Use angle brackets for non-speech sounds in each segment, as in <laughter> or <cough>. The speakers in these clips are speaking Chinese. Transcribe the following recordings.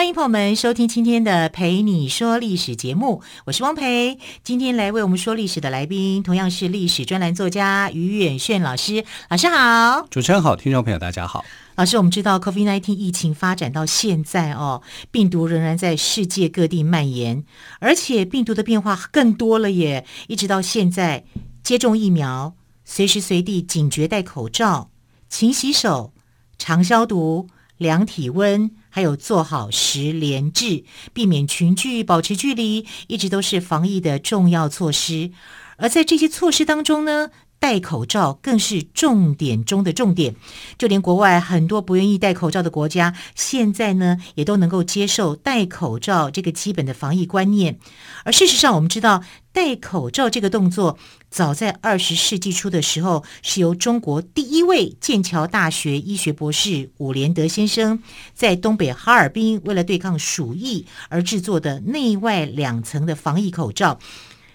欢迎朋友们收听今天的《陪你说历史》节目，我是汪培。今天来为我们说历史的来宾，同样是历史专栏作家于远炫老师。老师好，主持人好，听众朋友大家好。老师，我们知道 COVID-19 疫情发展到现在哦，病毒仍然在世界各地蔓延，而且病毒的变化更多了耶。一直到现在，接种疫苗，随时随地警觉戴口罩、勤洗手、常消毒、量体温。还有做好十连制，避免群聚，保持距离，一直都是防疫的重要措施。而在这些措施当中呢，戴口罩更是重点中的重点。就连国外很多不愿意戴口罩的国家，现在呢也都能够接受戴口罩这个基本的防疫观念。而事实上，我们知道戴口罩这个动作。早在二十世纪初的时候，是由中国第一位剑桥大学医学博士伍连德先生在东北哈尔滨为了对抗鼠疫而制作的内外两层的防疫口罩。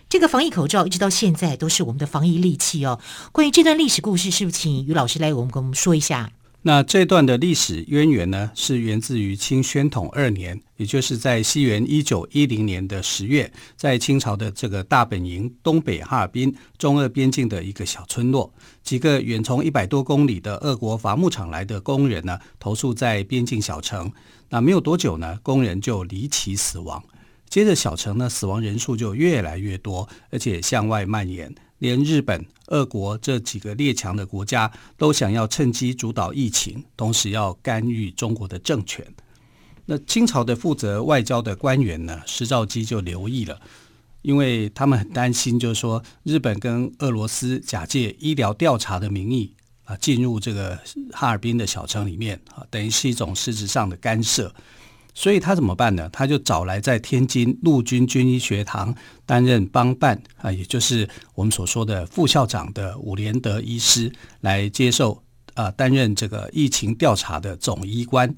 这个防疫口罩一直到现在都是我们的防疫利器哦。关于这段历史故事，是不是请于老师来我们跟我们说一下？那这段的历史渊源呢，是源自于清宣统二年，也就是在西元一九一零年的十月，在清朝的这个大本营东北哈尔滨中俄边境的一个小村落，几个远从一百多公里的俄国伐木场来的工人呢，投宿在边境小城。那没有多久呢，工人就离奇死亡，接着小城呢，死亡人数就越来越多，而且向外蔓延。连日本、俄国这几个列强的国家都想要趁机主导疫情，同时要干预中国的政权。那清朝的负责外交的官员呢，施肇基就留意了，因为他们很担心，就是说日本跟俄罗斯假借医疗调查的名义啊，进入这个哈尔滨的小城里面啊，等于是一种实质上的干涉。所以他怎么办呢？他就找来在天津陆军军医学堂担任帮办啊，也就是我们所说的副校长的伍连德医师来接受啊，担任这个疫情调查的总医官。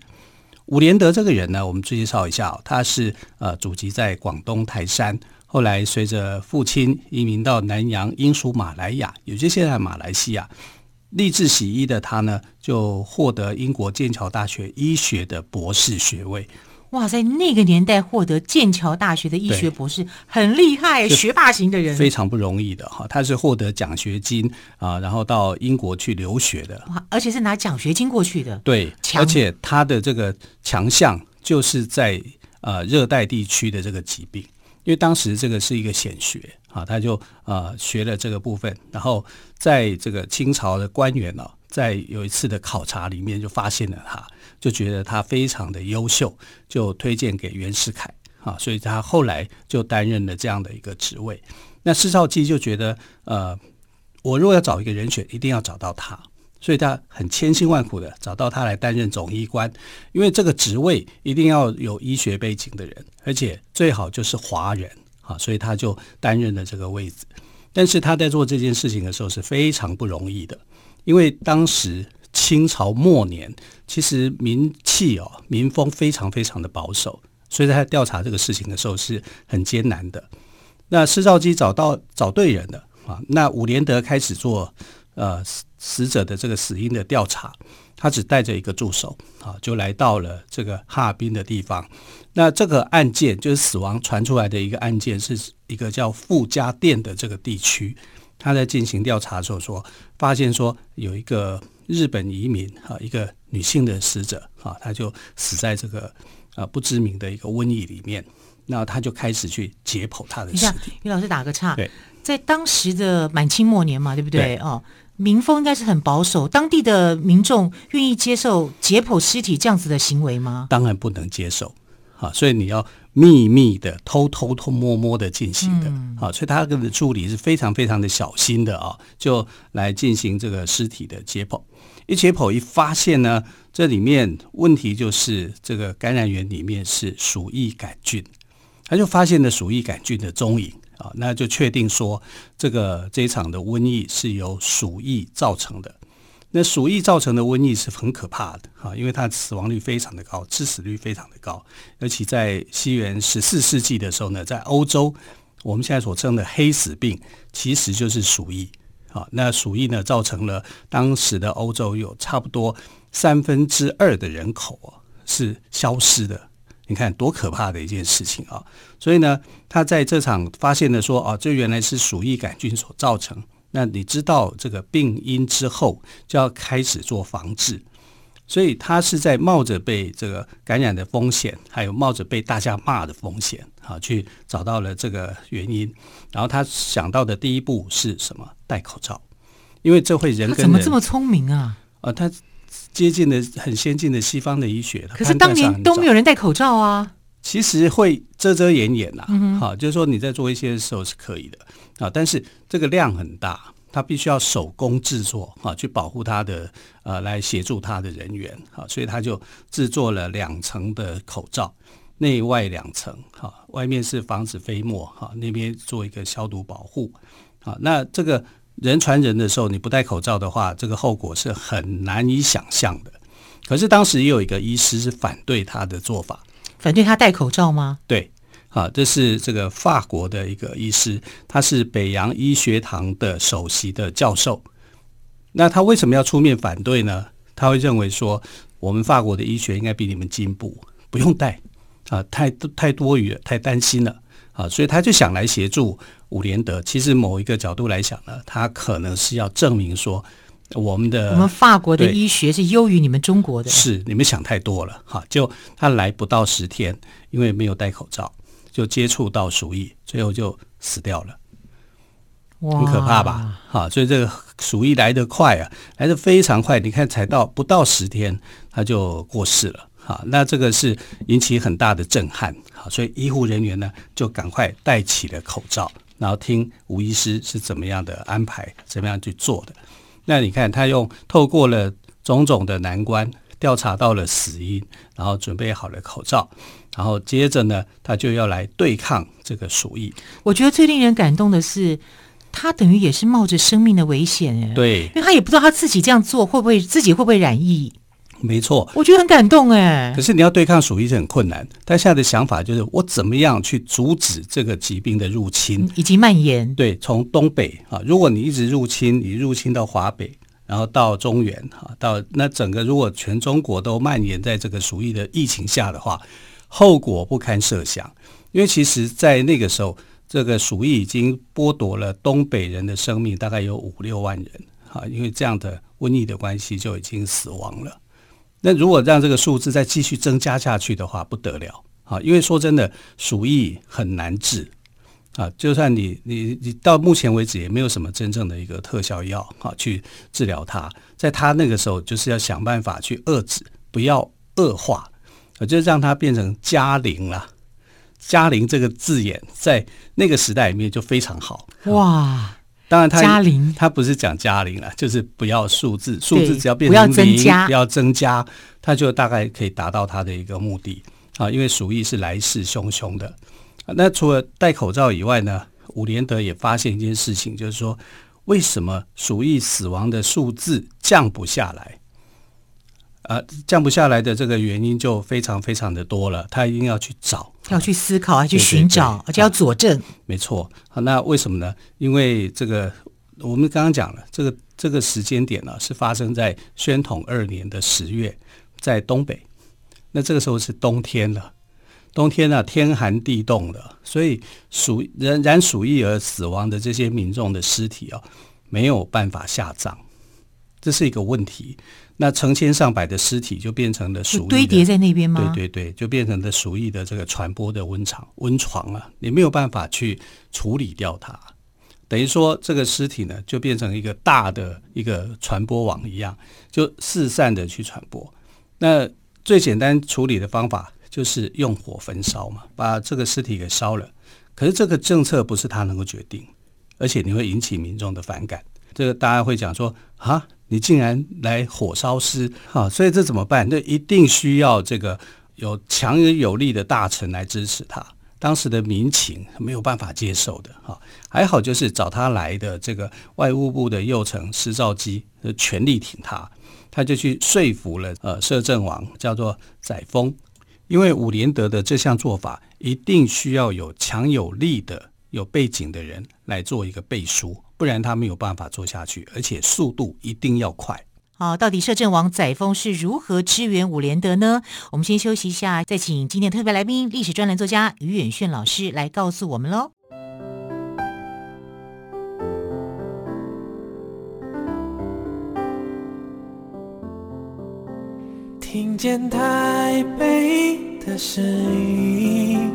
伍连德这个人呢，我们介绍一下，他是呃祖籍在广东台山，后来随着父亲移民到南洋英属马来亚，也就是现在马来西亚。立志洗衣的他呢，就获得英国剑桥大学医学的博士学位。哇，在那个年代获得剑桥大学的医学博士，很厉害，学霸型的人，非常不容易的哈。他是获得奖学金啊，然后到英国去留学的。哇，而且是拿奖学金过去的。对，而且他的这个强项就是在呃热带地区的这个疾病，因为当时这个是一个显学。啊，他就呃学了这个部分，然后在这个清朝的官员呢、哦，在有一次的考察里面就发现了他，就觉得他非常的优秀，就推荐给袁世凯啊，所以他后来就担任了这样的一个职位。那施肇基就觉得，呃，我如果要找一个人选，一定要找到他，所以他很千辛万苦的找到他来担任总医官，因为这个职位一定要有医学背景的人，而且最好就是华人。啊，所以他就担任了这个位置，但是他在做这件事情的时候是非常不容易的，因为当时清朝末年，其实民气哦，民风非常非常的保守，所以在调查这个事情的时候是很艰难的。那施肇基找到找对人了啊，那伍连德开始做呃死者的这个死因的调查。他只带着一个助手，啊，就来到了这个哈尔滨的地方。那这个案件就是死亡传出来的一个案件，是一个叫傅家店的这个地区。他在进行调查的时候说，发现说有一个日本移民啊，一个女性的死者啊，她就死在这个啊不知名的一个瘟疫里面。那他就开始去解剖他的尸体。于老师打个岔，对，在当时的满清末年嘛，对不对？对哦。民风应该是很保守，当地的民众愿意接受解剖尸体这样子的行为吗？当然不能接受，啊，所以你要秘密的、偷偷偷摸摸的进行的，啊，所以他的助理是非常非常的小心的啊，就来进行这个尸体的解剖。一解剖一发现呢，这里面问题就是这个感染源里面是鼠疫杆菌，他就发现了鼠疫杆菌的踪影。啊，那就确定说这个这一场的瘟疫是由鼠疫造成的。那鼠疫造成的瘟疫是很可怕的啊，因为它死亡率非常的高，致死率非常的高。尤其在西元十四世纪的时候呢，在欧洲，我们现在所称的黑死病其实就是鼠疫啊。那鼠疫呢，造成了当时的欧洲有差不多三分之二的人口啊是消失的。你看多可怕的一件事情啊！所以呢，他在这场发现的说啊，这原来是鼠疫杆菌所造成。那你知道这个病因之后，就要开始做防治，所以他是在冒着被这个感染的风险，还有冒着被大家骂的风险，啊，去找到了这个原因。然后他想到的第一步是什么？戴口罩，因为这会人跟人。怎么这么聪明啊？啊，他接近的很先进的西方的医学。可是当年都没有人戴口罩啊。其实会遮遮掩掩呐，嗯，好，就是说你在做一些的时候是可以的啊，但是这个量很大，它必须要手工制作啊，去保护它的呃，来协助它的人员啊，所以他就制作了两层的口罩，内外两层，哈，外面是防止飞沫，哈，那边做一个消毒保护，啊，那这个人传人的时候，你不戴口罩的话，这个后果是很难以想象的。可是当时也有一个医师是反对他的做法。反对他戴口罩吗？对，啊，这是这个法国的一个医师，他是北洋医学堂的首席的教授。那他为什么要出面反对呢？他会认为说，我们法国的医学应该比你们进步，不用戴啊，太太多余了，太担心了啊，所以他就想来协助伍连德。其实某一个角度来讲呢，他可能是要证明说。我们的我们法国的医学是优于你们中国的，是你们想太多了哈！就他来不到十天，因为没有戴口罩，就接触到鼠疫，最后就死掉了，很可怕吧？哈！所以这个鼠疫来得快啊，来得非常快。你看，才到不到十天，他就过世了哈！那这个是引起很大的震撼，哈，所以医护人员呢就赶快戴起了口罩，然后听吴医师是怎么样的安排，怎么样去做的。那你看，他用透过了种种的难关，调查到了死因，然后准备好了口罩，然后接着呢，他就要来对抗这个鼠疫。我觉得最令人感动的是，他等于也是冒着生命的危险，哎，对，因为他也不知道他自己这样做会不会自己会不会染疫。没错，我觉得很感动，哎。可是你要对抗鼠疫是很困难，他现在的想法就是我怎么样去阻止这个疾病的入侵以及蔓延？对，从东北啊，如果你一直入侵，你入侵到华北，然后到中原啊，到那整个如果全中国都蔓延在这个鼠疫的疫情下的话，后果不堪设想。因为其实，在那个时候，这个鼠疫已经剥夺了东北人的生命，大概有五六万人啊，因为这样的瘟疫的关系就已经死亡了。那如果让这个数字再继续增加下去的话，不得了啊！因为说真的，鼠疫很难治啊。就算你你你到目前为止也没有什么真正的一个特效药啊去治疗它。在它那个时候，就是要想办法去遏制，不要恶化，就让它变成加零了。加零这个字眼在那个时代里面就非常好哇。当然他，他不是讲加零了，就是不要数字，数字只要变成零，不要增加，不要增加，他就大概可以达到他的一个目的啊。因为鼠疫是来势汹汹的。那除了戴口罩以外呢，伍连德也发现一件事情，就是说，为什么鼠疫死亡的数字降不下来？呃，降不下来的这个原因就非常非常的多了，他一定要去找，要去思考，要去寻找，而且要佐证。没错，好，那为什么呢？因为这个我们刚刚讲了，这个这个时间点呢是发生在宣统二年的十月，在东北。那这个时候是冬天了，冬天呢天寒地冻的，所以鼠仍然鼠疫而死亡的这些民众的尸体啊，没有办法下葬，这是一个问题。那成千上百的尸体就变成了鼠疫堆叠在那边吗？对对对，就变成了鼠疫的这个传播的温床温床啊，你没有办法去处理掉它，等于说这个尸体呢就变成一个大的一个传播网一样，就四散的去传播。那最简单处理的方法就是用火焚烧嘛，把这个尸体给烧了。可是这个政策不是他能够决定，而且你会引起民众的反感。这个大家会讲说啊。你竟然来火烧尸，哈，所以这怎么办？那一定需要这个有强而有力的大臣来支持他，当时的民情没有办法接受的哈。还好就是找他来的这个外务部的右丞施肇基，全力挺他，他就去说服了呃摄政王，叫做载沣，因为伍连德的这项做法一定需要有强有力的有背景的人来做一个背书，不然他没有办法做下去，而且速度一定要快。好，到底摄政王载沣是如何支援伍连德呢？我们先休息一下，再请今天特别来宾、历史专栏作家于远炫老师来告诉我们喽。听见台北的声音，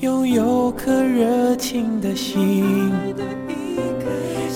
拥有颗热情的心。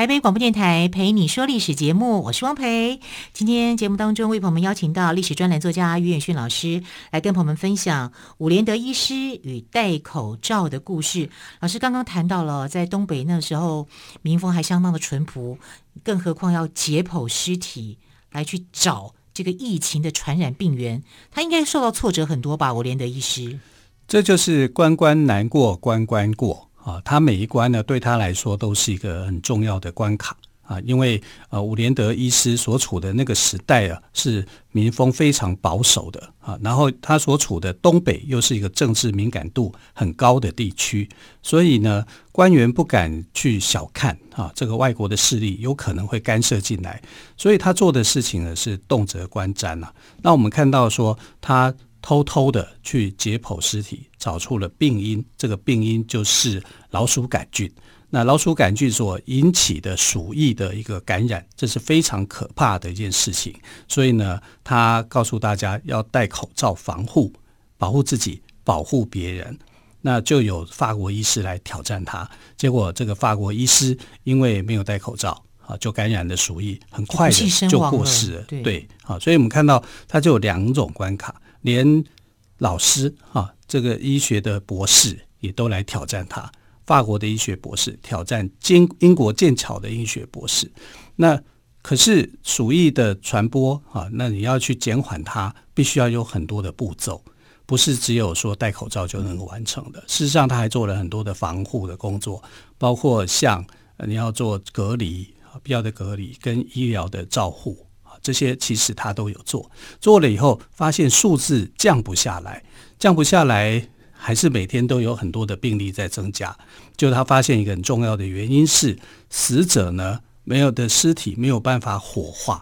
台北广播电台陪你说历史节目，我是汪培。今天节目当中为朋友们邀请到历史专栏作家于远逊老师来跟朋友们分享伍连德医师与戴口罩的故事。老师刚刚谈到了在东北那时候民风还相当的淳朴，更何况要解剖尸体来去找这个疫情的传染病源，他应该受到挫折很多吧？伍连德医师，这就是关关难过关关过。啊，他每一关呢，对他来说都是一个很重要的关卡啊，因为呃，伍连德医师所处的那个时代啊，是民风非常保守的啊，然后他所处的东北又是一个政治敏感度很高的地区，所以呢，官员不敢去小看啊，这个外国的势力有可能会干涉进来，所以他做的事情呢是动辄观瞻啊。那我们看到说他。偷偷的去解剖尸体，找出了病因。这个病因就是老鼠杆菌。那老鼠杆菌所引起的鼠疫的一个感染，这是非常可怕的一件事情。所以呢，他告诉大家要戴口罩防护，保护自己，保护别人。那就有法国医师来挑战他，结果这个法国医师因为没有戴口罩啊，就感染了鼠疫，很快的就过世了。了对，对，好，所以我们看到他就有两种关卡。连老师啊，这个医学的博士也都来挑战他。法国的医学博士挑战英英国剑桥的医学博士。那可是鼠疫的传播啊，那你要去减缓它，必须要有很多的步骤，不是只有说戴口罩就能够完成的。事实上，他还做了很多的防护的工作，包括像你要做隔离啊，必要的隔离跟医疗的照护。这些其实他都有做，做了以后发现数字降不下来，降不下来，还是每天都有很多的病例在增加。就他发现一个很重要的原因是，死者呢没有的尸体没有办法火化，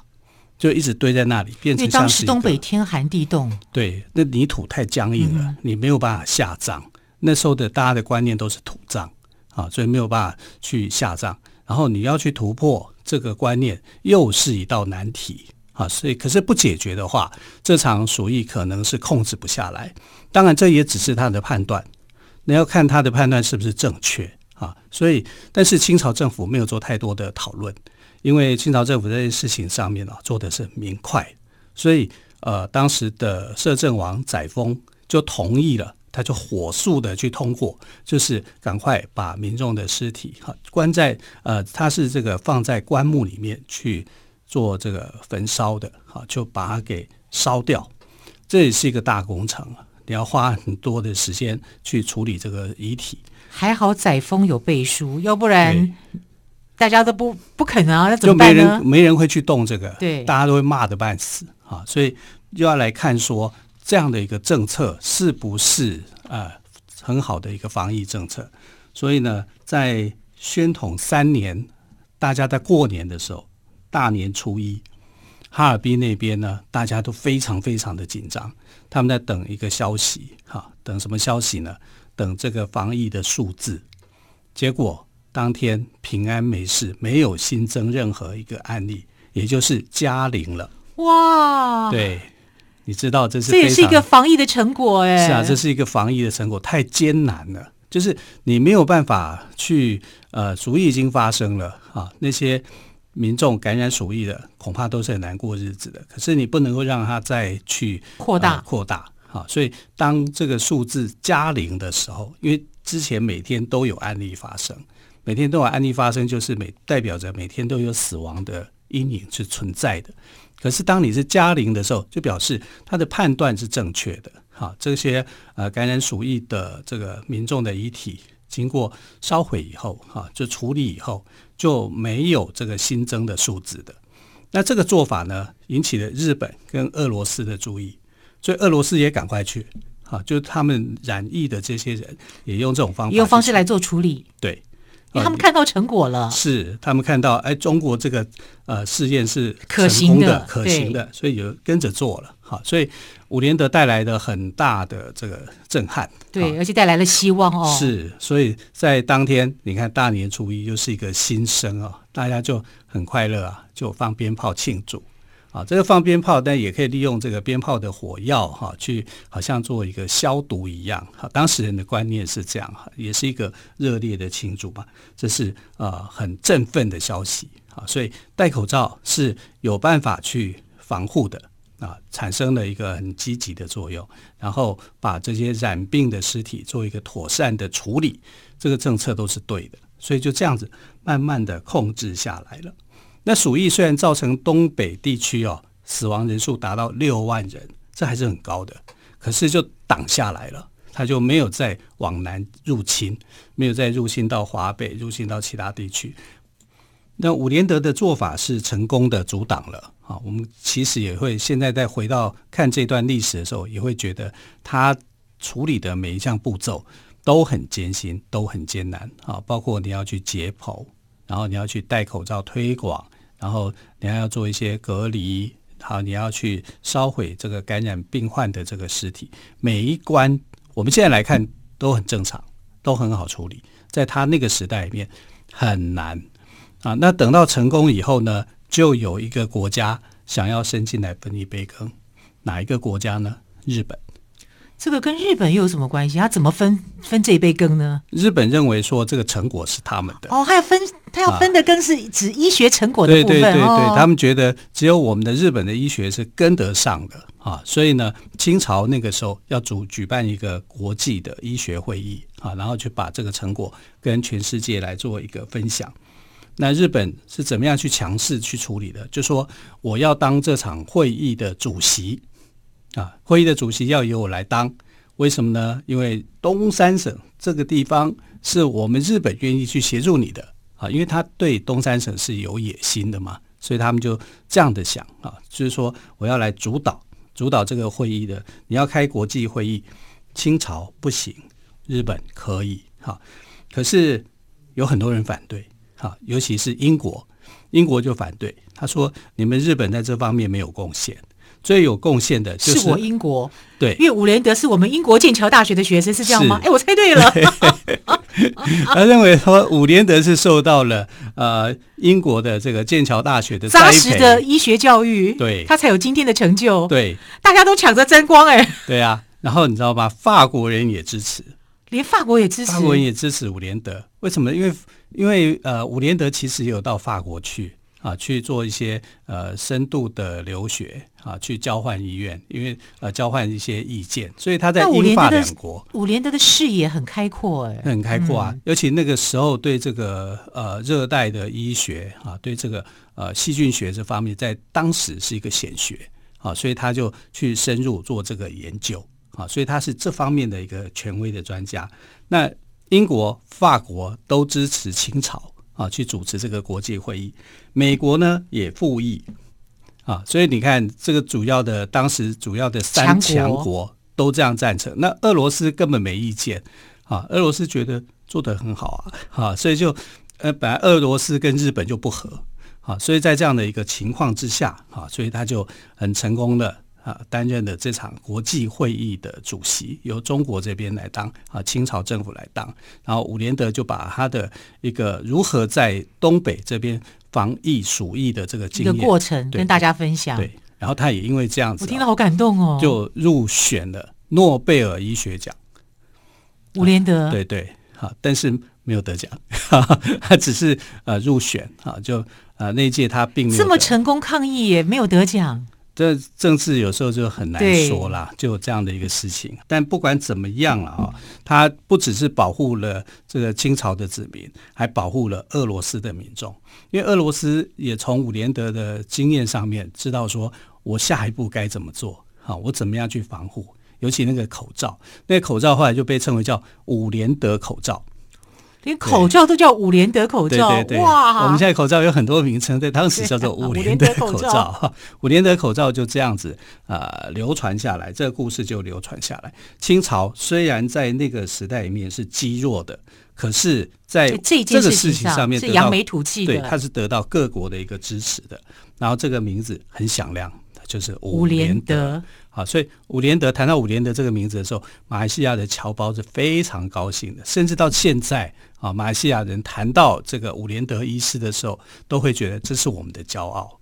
就一直堆在那里，变成像是东北天寒地冻，对，那泥土太僵硬了，你没有办法下葬。那时候的大家的观念都是土葬啊，所以没有办法去下葬。然后你要去突破。这个观念又是一道难题啊！所以，可是不解决的话，这场鼠疫可能是控制不下来。当然，这也只是他的判断，你要看他的判断是不是正确啊！所以，但是清朝政府没有做太多的讨论，因为清朝政府这件事情上面啊做的是明快，所以呃，当时的摄政王载沣就同意了。他就火速的去通过，就是赶快把民众的尸体哈关在呃，他是这个放在棺木里面去做这个焚烧的，哈，就把它给烧掉。这也是一个大工程啊，你要花很多的时间去处理这个遗体。还好载沣有背书，要不然大家都不不可能啊，那怎么办呢？就没人没人会去动这个，对，大家都会骂的半死啊，所以又要来看说。这样的一个政策是不是呃很好的一个防疫政策？所以呢，在宣统三年，大家在过年的时候，大年初一，哈尔滨那边呢，大家都非常非常的紧张，他们在等一个消息，哈，等什么消息呢？等这个防疫的数字。结果当天平安没事，没有新增任何一个案例，也就是加零了。哇！对。你知道这是这也是一个防疫的成果哎。是啊，这是一个防疫的成果，太艰难了，就是你没有办法去呃，鼠疫已经发生了啊，那些民众感染鼠疫的恐怕都是很难过日子的。可是你不能够让它再去扩大扩大啊，所以当这个数字加零的时候，因为之前每天都有案例发生，每天都有案例发生，就是每代表着每天都有死亡的阴影是存在的。可是当你是加零的时候，就表示他的判断是正确的。好，这些呃感染鼠疫的这个民众的遗体经过烧毁以后，哈，就处理以后就没有这个新增的数字的。那这个做法呢，引起了日本跟俄罗斯的注意，所以俄罗斯也赶快去，哈，就他们染疫的这些人也用这种方法，用方式来做处理，对。因为他们看到成果了，是他们看到，哎，中国这个呃试验是可行的，可行的，所以就跟着做了。好，所以伍连德带来的很大的这个震撼，对，而且带来了希望哦。是，所以在当天，你看大年初一又是一个新生啊，大家就很快乐啊，就放鞭炮庆祝。啊，这个放鞭炮，但也可以利用这个鞭炮的火药哈，去好像做一个消毒一样。哈，当时人的观念是这样哈，也是一个热烈的庆祝吧。这是呃很振奋的消息啊，所以戴口罩是有办法去防护的啊，产生了一个很积极的作用。然后把这些染病的尸体做一个妥善的处理，这个政策都是对的。所以就这样子慢慢的控制下来了。那鼠疫虽然造成东北地区哦死亡人数达到六万人，这还是很高的，可是就挡下来了，它就没有再往南入侵，没有再入侵到华北，入侵到其他地区。那伍连德的做法是成功的阻挡了啊。我们其实也会现在再回到看这段历史的时候，也会觉得他处理的每一项步骤都很艰辛，都很艰难啊。包括你要去解剖，然后你要去戴口罩推广。然后你还要做一些隔离，好，你要去烧毁这个感染病患的这个尸体，每一关我们现在来看都很正常，都很好处理。在他那个时代里面很难啊。那等到成功以后呢，就有一个国家想要伸进来分一杯羹，哪一个国家呢？日本。这个跟日本又有什么关系？他怎么分分这一杯羹呢？日本认为说这个成果是他们的哦，还要分，他要分的羹是指医学成果的部分。对对对对，哦、他们觉得只有我们的日本的医学是跟得上的啊，所以呢，清朝那个时候要主举办一个国际的医学会议啊，然后去把这个成果跟全世界来做一个分享。那日本是怎么样去强势去处理的？就说我要当这场会议的主席。啊，会议的主席要由我来当，为什么呢？因为东三省这个地方是我们日本愿意去协助你的啊，因为他对东三省是有野心的嘛，所以他们就这样的想啊，就是说我要来主导主导这个会议的，你要开国际会议，清朝不行，日本可以哈，可是有很多人反对哈，尤其是英国，英国就反对，他说你们日本在这方面没有贡献。最有贡献的就是，是我英国，对，因为伍连德是我们英国剑桥大学的学生，是这样吗？哎，我猜对了。<laughs> 他认为说伍连德是受到了呃英国的这个剑桥大学的扎实的医学教育，对，他才有今天的成就。对，大家都抢着争光，哎，对啊。然后你知道吧？法国人也支持，连法国也支持，法国人也支持伍连德。为什么？因为因为呃，伍连德其实也有到法国去。啊，去做一些呃深度的留学啊，去交换医院，因为呃交换一些意见，所以他在英法两国，伍连德的视野很开阔哎，很开阔啊。嗯、尤其那个时候对这个呃热带的医学啊，对这个呃细菌学这方面，在当时是一个显学啊，所以他就去深入做这个研究啊，所以他是这方面的一个权威的专家。那英国、法国都支持清朝。啊，去主持这个国际会议，美国呢也附议啊，所以你看这个主要的当时主要的三强国都这样赞成，那俄罗斯根本没意见啊，俄罗斯觉得做得很好啊，啊，所以就呃本来俄罗斯跟日本就不和啊，所以在这样的一个情况之下啊，所以他就很成功的。啊，担任的这场国际会议的主席由中国这边来当啊，清朝政府来当，然后伍连德就把他的一个如何在东北这边防疫鼠疫的这个经验过程跟大家分享，对，然后他也因为这样子，我听到好感动哦，就入选了诺贝尔医学奖。伍连德，对对，好，但是没有得奖，他只是呃入选啊，就呃那一届他并没有这么成功抗疫也没有得奖。这政治有时候就很难说啦，就有这样的一个事情。但不管怎么样了啊，他不只是保护了这个清朝的子民，还保护了俄罗斯的民众，因为俄罗斯也从伍连德的经验上面知道说，我下一步该怎么做，好，我怎么样去防护。尤其那个口罩，那个口罩后来就被称为叫伍连德口罩，连口罩都叫伍连德口罩。对对对，哇！我们现在口罩有很多名称，在当时叫做 <laughs> 伍连德口罩。伍 <laughs> 连德口罩就这样子啊、呃、流传下来，这个故事就流传下来。清朝虽然在那个时代里面是积弱的，可是在这个事情上面是扬眉吐气的，对，它是得到各国的一个支持的。然后这个名字很响亮，就是伍连德。啊，所以伍连德谈到伍连德这个名字的时候，马来西亚的侨胞是非常高兴的，甚至到现在啊，马来西亚人谈到这个伍连德医师的时候，都会觉得这是我们的骄傲，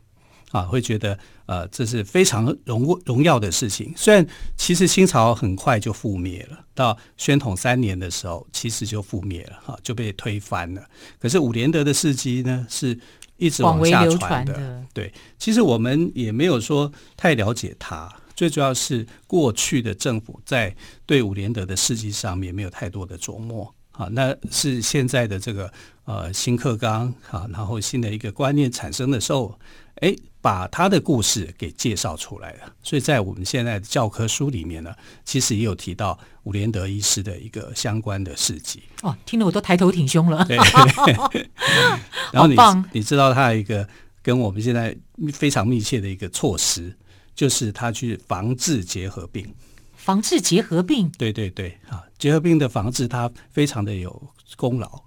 啊，会觉得呃这是非常荣荣耀的事情。虽然其实清朝很快就覆灭了，到宣统三年的时候，其实就覆灭了，哈，就被推翻了。可是伍连德的事迹呢，是一直往下传的，的。对，其实我们也没有说太了解他。最主要是过去的政府在对伍连德的事迹上面没有太多的琢磨啊，那是现在的这个呃新课纲啊，然后新的一个观念产生的时候，哎，把他的故事给介绍出来了。所以在我们现在的教科书里面呢，其实也有提到伍连德医师的一个相关的事迹。哦，听得我都抬头挺胸了。对，<laughs> 然后你你知道他有一个跟我们现在非常密切的一个措施。就是他去防治结核病，防治结核病，对对对啊，结核病的防治他非常的有功劳，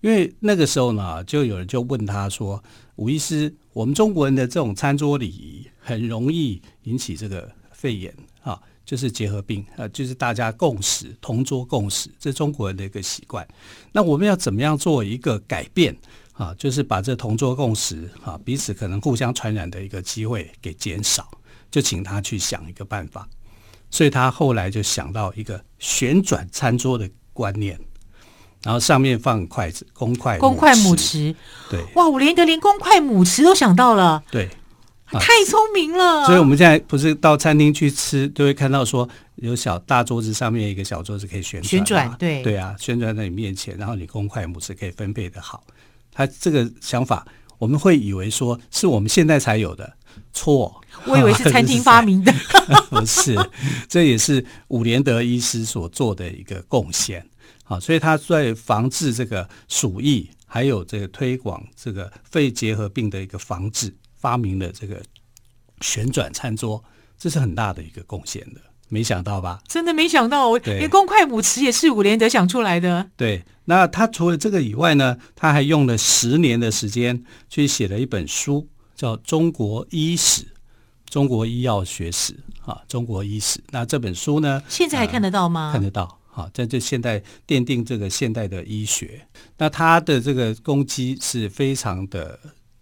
因为那个时候呢，就有人就问他说：“吴医师，我们中国人的这种餐桌礼仪很容易引起这个肺炎啊，就是结核病啊，就是大家共食同桌共食，这中国人的一个习惯。那我们要怎么样做一个改变啊？就是把这同桌共食啊，彼此可能互相传染的一个机会给减少。”就请他去想一个办法，所以他后来就想到一个旋转餐桌的观念，然后上面放筷子，公筷公筷母匙。对，哇，我连德连公筷母匙都想到了，对，太聪明了。啊，所以我们现在不是到餐厅去吃，都会看到说有小大桌子上面一个小桌子可以旋转，旋转，对对啊，旋转在你面前，然后你公筷母匙可以分配的好。他这个想法，我们会以为说是我们现在才有的。错，我以为是餐厅发明的，<laughs> 不是，这也是伍连德医师所做的一个贡献。好，所以他在防治这个鼠疫，还有这个推广这个肺结核病的一个防治，发明了这个旋转餐桌，这是很大的一个贡献的。没想到吧？真的没想到，我连公筷母匙也是伍连德想出来的。对，那他除了这个以外呢，他还用了十年的时间去写了一本书。叫《中国医史》，中国医药学史啊，中国医史。那这本书呢？现在还看得到吗？呃、看得到啊，在这现代奠定这个现代的医学。那它的这个攻击是非常的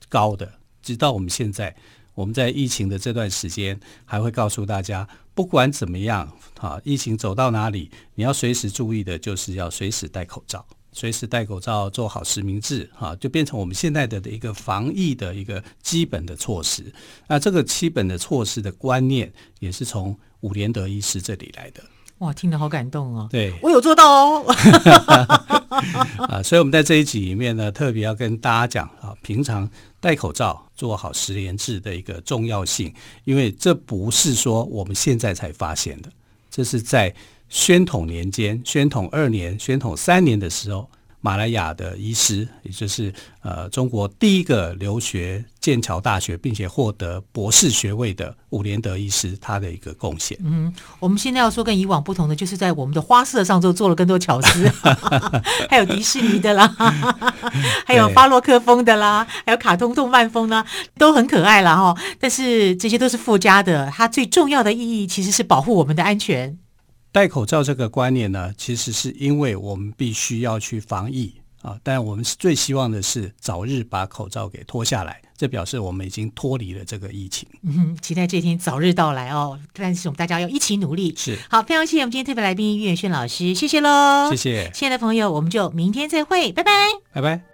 高的，直到我们现在，我们在疫情的这段时间，还会告诉大家，不管怎么样啊，疫情走到哪里，你要随时注意的，就是要随时戴口罩。随时戴口罩，做好实名制，哈，就变成我们现在的一个防疫的一个基本的措施。那这个基本的措施的观念，也是从伍连德医师这里来的。哇，听得好感动哦！对，我有做到哦。<laughs> 啊，所以我们在这一集里面呢，特别要跟大家讲啊，平常戴口罩，做好实联制的一个重要性，因为这不是说我们现在才发现的，这是在。宣统年间，宣统二年、宣统三年的时候，马来亚的医师，也就是呃中国第一个留学剑桥大学并且获得博士学位的伍连德医师，他的一个贡献。嗯，我们现在要说跟以往不同的，就是在我们的花色上就做了更多巧思，<laughs> 还有迪士尼的啦，<laughs> 还有巴洛克风的啦，还有卡通动漫风呢，都很可爱了哈。但是这些都是附加的，它最重要的意义其实是保护我们的安全。戴口罩这个观念呢，其实是因为我们必须要去防疫啊，但我们是最希望的是早日把口罩给脱下来，这表示我们已经脱离了这个疫情。嗯，期待这天早日到来哦！但是我们大家要一起努力。是，好，非常谢谢我们今天特别来宾岳远轩老师，谢谢喽，谢谢，亲爱的朋友，我们就明天再会，拜拜，拜拜。